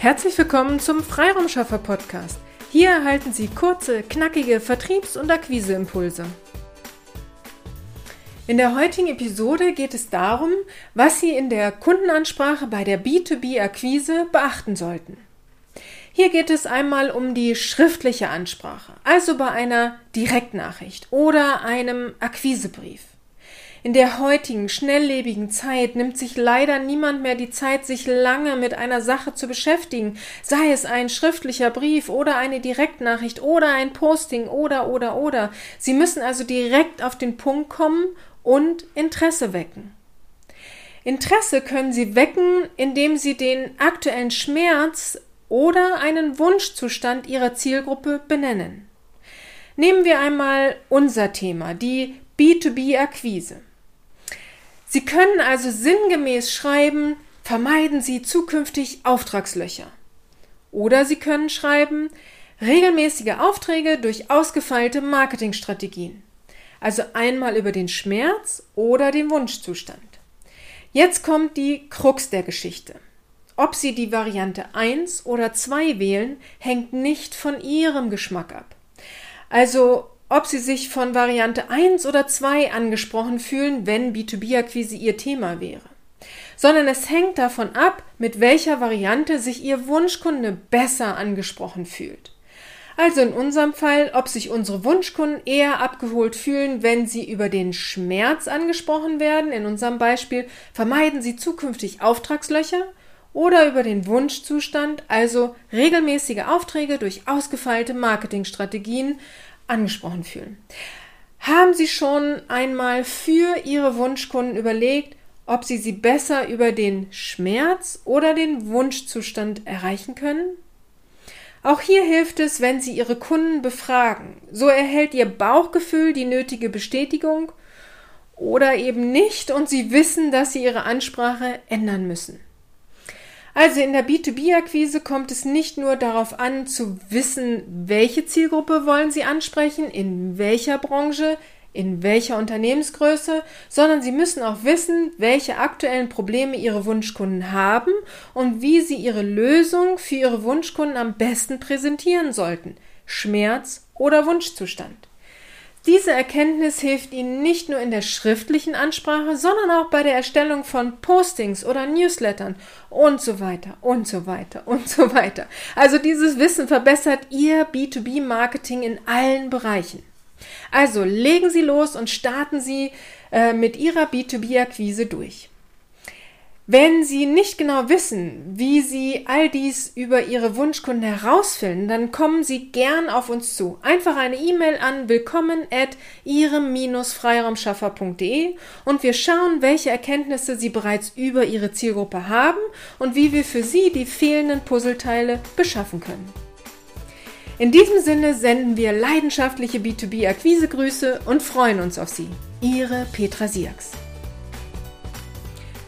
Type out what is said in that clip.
Herzlich willkommen zum Freiraumschaffer Podcast. Hier erhalten Sie kurze, knackige Vertriebs- und Akquiseimpulse. In der heutigen Episode geht es darum, was Sie in der Kundenansprache bei der B2B-Akquise beachten sollten. Hier geht es einmal um die schriftliche Ansprache, also bei einer Direktnachricht oder einem Akquisebrief. In der heutigen, schnelllebigen Zeit nimmt sich leider niemand mehr die Zeit, sich lange mit einer Sache zu beschäftigen, sei es ein schriftlicher Brief oder eine Direktnachricht oder ein Posting oder oder oder. Sie müssen also direkt auf den Punkt kommen und Interesse wecken. Interesse können Sie wecken, indem Sie den aktuellen Schmerz oder einen Wunschzustand Ihrer Zielgruppe benennen. Nehmen wir einmal unser Thema, die B2B-Akquise. Sie können also sinngemäß schreiben, vermeiden Sie zukünftig Auftragslöcher. Oder Sie können schreiben, regelmäßige Aufträge durch ausgefeilte Marketingstrategien. Also einmal über den Schmerz oder den Wunschzustand. Jetzt kommt die Krux der Geschichte. Ob Sie die Variante 1 oder 2 wählen, hängt nicht von Ihrem Geschmack ab. Also ob Sie sich von Variante 1 oder 2 angesprochen fühlen, wenn B2B-Akquise Ihr Thema wäre. Sondern es hängt davon ab, mit welcher Variante sich Ihr Wunschkunde besser angesprochen fühlt. Also in unserem Fall, ob sich unsere Wunschkunden eher abgeholt fühlen, wenn sie über den Schmerz angesprochen werden. In unserem Beispiel vermeiden sie zukünftig Auftragslöcher oder über den Wunschzustand, also regelmäßige Aufträge durch ausgefeilte Marketingstrategien, angesprochen fühlen. Haben Sie schon einmal für Ihre Wunschkunden überlegt, ob Sie sie besser über den Schmerz oder den Wunschzustand erreichen können? Auch hier hilft es, wenn Sie Ihre Kunden befragen. So erhält Ihr Bauchgefühl die nötige Bestätigung oder eben nicht und Sie wissen, dass Sie Ihre Ansprache ändern müssen. Also in der B2B-Akquise kommt es nicht nur darauf an, zu wissen, welche Zielgruppe wollen Sie ansprechen, in welcher Branche, in welcher Unternehmensgröße, sondern Sie müssen auch wissen, welche aktuellen Probleme Ihre Wunschkunden haben und wie Sie Ihre Lösung für Ihre Wunschkunden am besten präsentieren sollten. Schmerz oder Wunschzustand. Diese Erkenntnis hilft Ihnen nicht nur in der schriftlichen Ansprache, sondern auch bei der Erstellung von Postings oder Newslettern und so weiter und so weiter und so weiter. Also dieses Wissen verbessert Ihr B2B-Marketing in allen Bereichen. Also legen Sie los und starten Sie äh, mit Ihrer B2B-Akquise durch. Wenn Sie nicht genau wissen, wie Sie all dies über Ihre Wunschkunden herausfinden, dann kommen Sie gern auf uns zu. Einfach eine E-Mail an willkommen at ihrem-freiraumschaffer.de und wir schauen, welche Erkenntnisse Sie bereits über Ihre Zielgruppe haben und wie wir für Sie die fehlenden Puzzleteile beschaffen können. In diesem Sinne senden wir leidenschaftliche B2B-Akquisegrüße und freuen uns auf Sie. Ihre Petra Siaks.